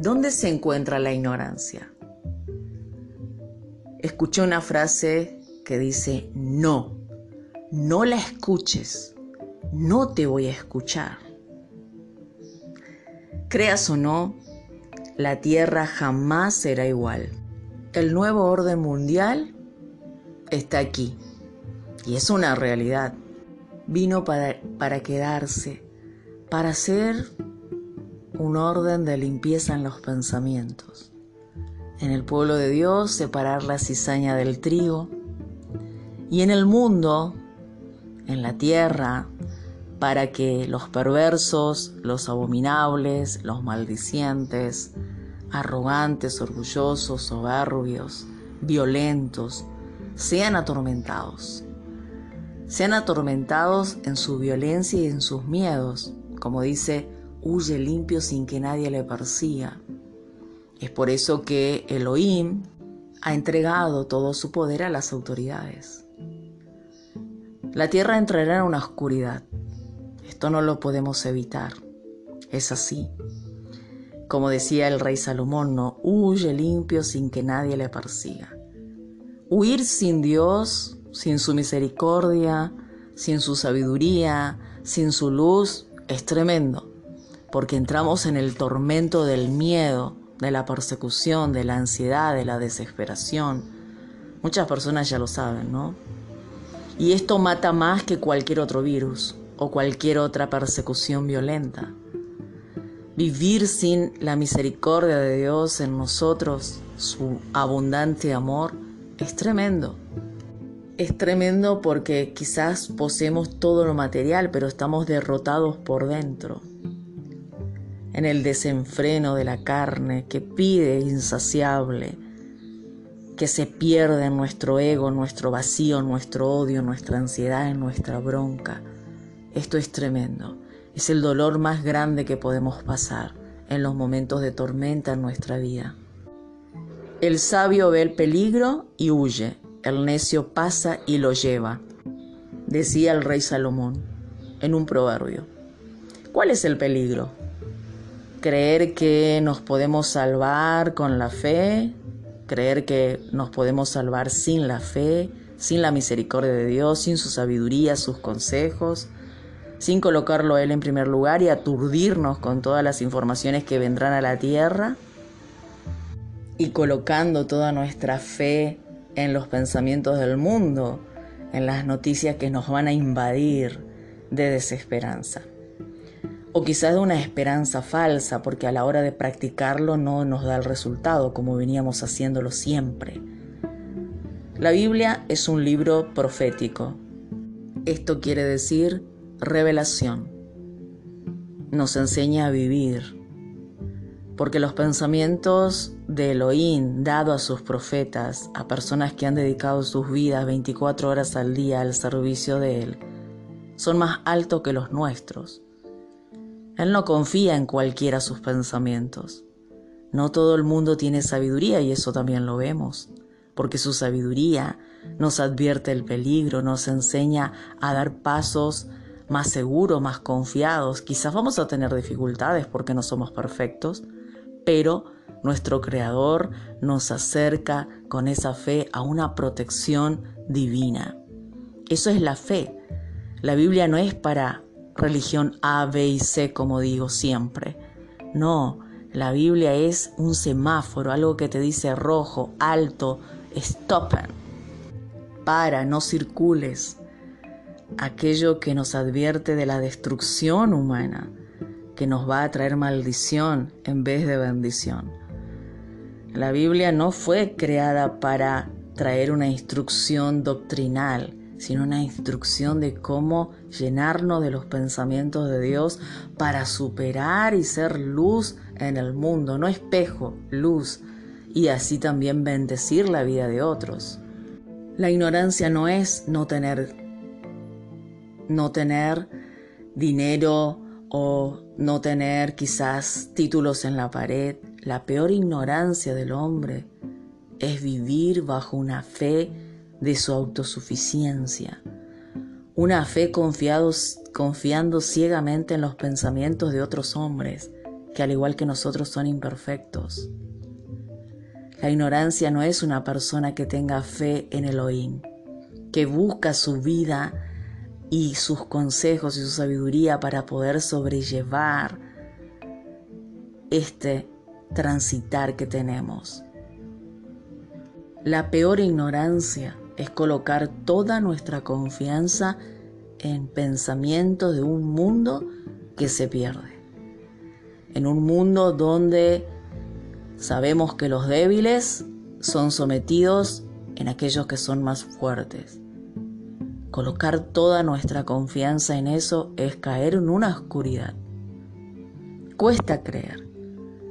¿Dónde se encuentra la ignorancia? Escuché una frase que dice, no, no la escuches, no te voy a escuchar. Creas o no, la Tierra jamás será igual. El nuevo orden mundial está aquí y es una realidad. Vino para, para quedarse, para ser un orden de limpieza en los pensamientos. En el pueblo de Dios separar la cizaña del trigo y en el mundo, en la tierra, para que los perversos, los abominables, los maldicientes, arrogantes, orgullosos, soberbios, violentos, sean atormentados. Sean atormentados en su violencia y en sus miedos, como dice huye limpio sin que nadie le persiga. Es por eso que Elohim ha entregado todo su poder a las autoridades. La tierra entrará en una oscuridad. Esto no lo podemos evitar. Es así. Como decía el rey Salomón, no huye limpio sin que nadie le persiga. Huir sin Dios, sin su misericordia, sin su sabiduría, sin su luz, es tremendo porque entramos en el tormento del miedo, de la persecución, de la ansiedad, de la desesperación. Muchas personas ya lo saben, ¿no? Y esto mata más que cualquier otro virus o cualquier otra persecución violenta. Vivir sin la misericordia de Dios en nosotros, su abundante amor, es tremendo. Es tremendo porque quizás poseemos todo lo material, pero estamos derrotados por dentro en el desenfreno de la carne que pide insaciable, que se pierde en nuestro ego, nuestro vacío, nuestro odio, nuestra ansiedad, en nuestra bronca. Esto es tremendo. Es el dolor más grande que podemos pasar en los momentos de tormenta en nuestra vida. El sabio ve el peligro y huye, el necio pasa y lo lleva, decía el rey Salomón en un proverbio. ¿Cuál es el peligro? Creer que nos podemos salvar con la fe, creer que nos podemos salvar sin la fe, sin la misericordia de Dios, sin su sabiduría, sus consejos, sin colocarlo a Él en primer lugar y aturdirnos con todas las informaciones que vendrán a la tierra y colocando toda nuestra fe en los pensamientos del mundo, en las noticias que nos van a invadir de desesperanza o quizás de una esperanza falsa porque a la hora de practicarlo no nos da el resultado como veníamos haciéndolo siempre. La Biblia es un libro profético. Esto quiere decir revelación. Nos enseña a vivir. Porque los pensamientos de Elohim dado a sus profetas, a personas que han dedicado sus vidas 24 horas al día al servicio de Él, son más altos que los nuestros él no confía en cualquiera sus pensamientos. No todo el mundo tiene sabiduría y eso también lo vemos, porque su sabiduría nos advierte el peligro, nos enseña a dar pasos más seguros, más confiados. Quizás vamos a tener dificultades porque no somos perfectos, pero nuestro Creador nos acerca con esa fe a una protección divina. Eso es la fe. La Biblia no es para religión A, B y C, como digo siempre. No, la Biblia es un semáforo, algo que te dice rojo, alto, stoppen. Para, no circules. Aquello que nos advierte de la destrucción humana, que nos va a traer maldición en vez de bendición. La Biblia no fue creada para traer una instrucción doctrinal, sino una instrucción de cómo llenarnos de los pensamientos de Dios para superar y ser luz en el mundo, no espejo, luz, y así también bendecir la vida de otros. La ignorancia no es no tener no tener dinero o no tener quizás títulos en la pared. La peor ignorancia del hombre es vivir bajo una fe de su autosuficiencia, una fe confiando ciegamente en los pensamientos de otros hombres que al igual que nosotros son imperfectos. La ignorancia no es una persona que tenga fe en Elohim, que busca su vida y sus consejos y su sabiduría para poder sobrellevar este transitar que tenemos. La peor ignorancia es colocar toda nuestra confianza en pensamientos de un mundo que se pierde. En un mundo donde sabemos que los débiles son sometidos en aquellos que son más fuertes. Colocar toda nuestra confianza en eso es caer en una oscuridad. Cuesta creer,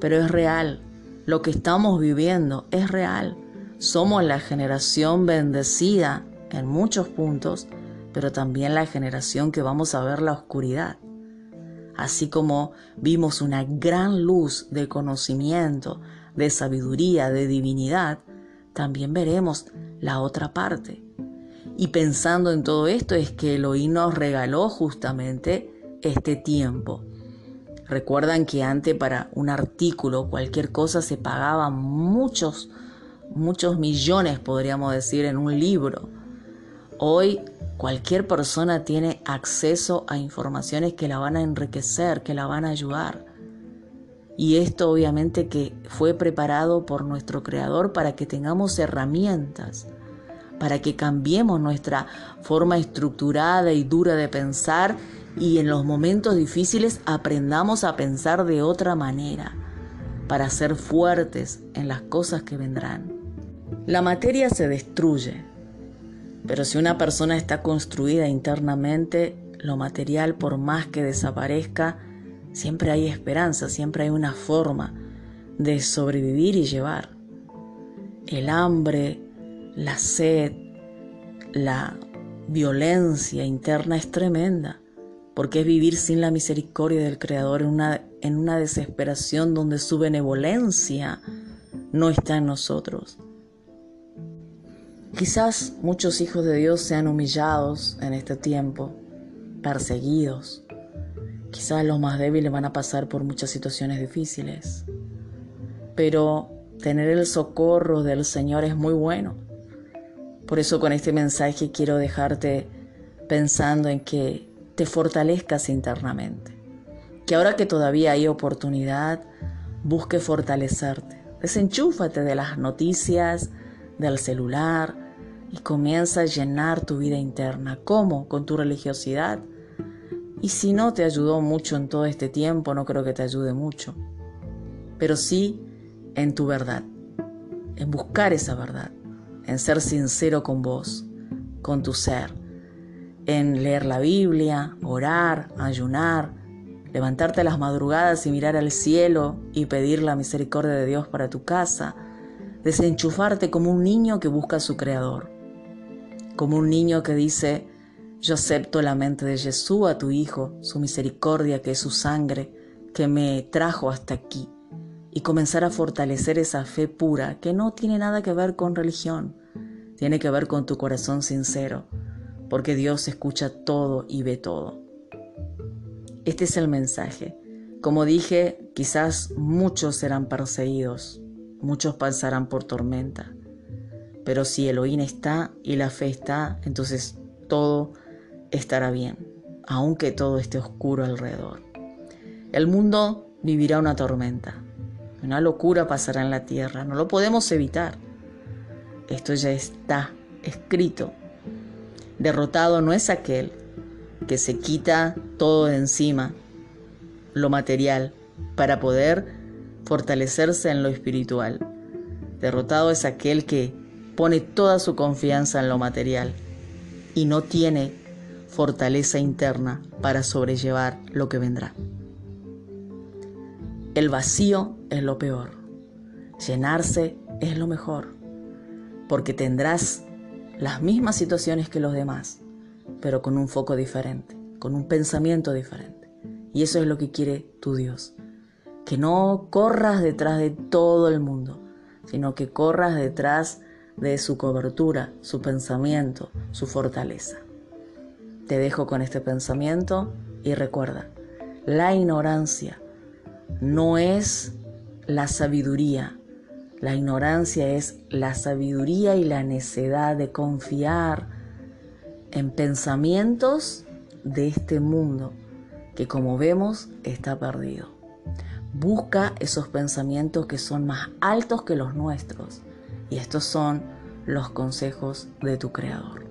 pero es real. Lo que estamos viviendo es real. Somos la generación bendecida en muchos puntos, pero también la generación que vamos a ver la oscuridad. Así como vimos una gran luz de conocimiento, de sabiduría, de divinidad, también veremos la otra parte. Y pensando en todo esto es que Elohim nos regaló justamente este tiempo. Recuerdan que antes para un artículo, cualquier cosa, se pagaban muchos, muchos millones, podríamos decir, en un libro. Hoy cualquier persona tiene acceso a informaciones que la van a enriquecer, que la van a ayudar. Y esto obviamente que fue preparado por nuestro Creador para que tengamos herramientas, para que cambiemos nuestra forma estructurada y dura de pensar y en los momentos difíciles aprendamos a pensar de otra manera, para ser fuertes en las cosas que vendrán. La materia se destruye, pero si una persona está construida internamente, lo material, por más que desaparezca, siempre hay esperanza, siempre hay una forma de sobrevivir y llevar. El hambre, la sed, la violencia interna es tremenda, porque es vivir sin la misericordia del Creador en una, en una desesperación donde su benevolencia no está en nosotros. Quizás muchos hijos de Dios sean humillados en este tiempo, perseguidos. Quizás los más débiles van a pasar por muchas situaciones difíciles. Pero tener el socorro del Señor es muy bueno. Por eso con este mensaje quiero dejarte pensando en que te fortalezcas internamente. Que ahora que todavía hay oportunidad, busque fortalecerte. Desenchúfate de las noticias, del celular, y comienza a llenar tu vida interna. ¿Cómo? Con tu religiosidad. Y si no te ayudó mucho en todo este tiempo, no creo que te ayude mucho. Pero sí en tu verdad, en buscar esa verdad, en ser sincero con vos, con tu ser, en leer la Biblia, orar, ayunar, levantarte a las madrugadas y mirar al cielo y pedir la misericordia de Dios para tu casa, desenchufarte como un niño que busca a su creador como un niño que dice, yo acepto la mente de Jesús a tu Hijo, su misericordia que es su sangre, que me trajo hasta aquí, y comenzar a fortalecer esa fe pura que no tiene nada que ver con religión, tiene que ver con tu corazón sincero, porque Dios escucha todo y ve todo. Este es el mensaje. Como dije, quizás muchos serán perseguidos, muchos pasarán por tormenta, pero si Elohim está y la fe está, entonces todo estará bien, aunque todo esté oscuro alrededor. El mundo vivirá una tormenta, una locura pasará en la tierra, no lo podemos evitar. Esto ya está escrito. Derrotado no es aquel que se quita todo de encima, lo material, para poder fortalecerse en lo espiritual. Derrotado es aquel que pone toda su confianza en lo material y no tiene fortaleza interna para sobrellevar lo que vendrá. El vacío es lo peor, llenarse es lo mejor, porque tendrás las mismas situaciones que los demás, pero con un foco diferente, con un pensamiento diferente. Y eso es lo que quiere tu Dios, que no corras detrás de todo el mundo, sino que corras detrás de su cobertura, su pensamiento, su fortaleza. Te dejo con este pensamiento y recuerda, la ignorancia no es la sabiduría. La ignorancia es la sabiduría y la necedad de confiar en pensamientos de este mundo que como vemos está perdido. Busca esos pensamientos que son más altos que los nuestros y estos son los consejos de tu Creador.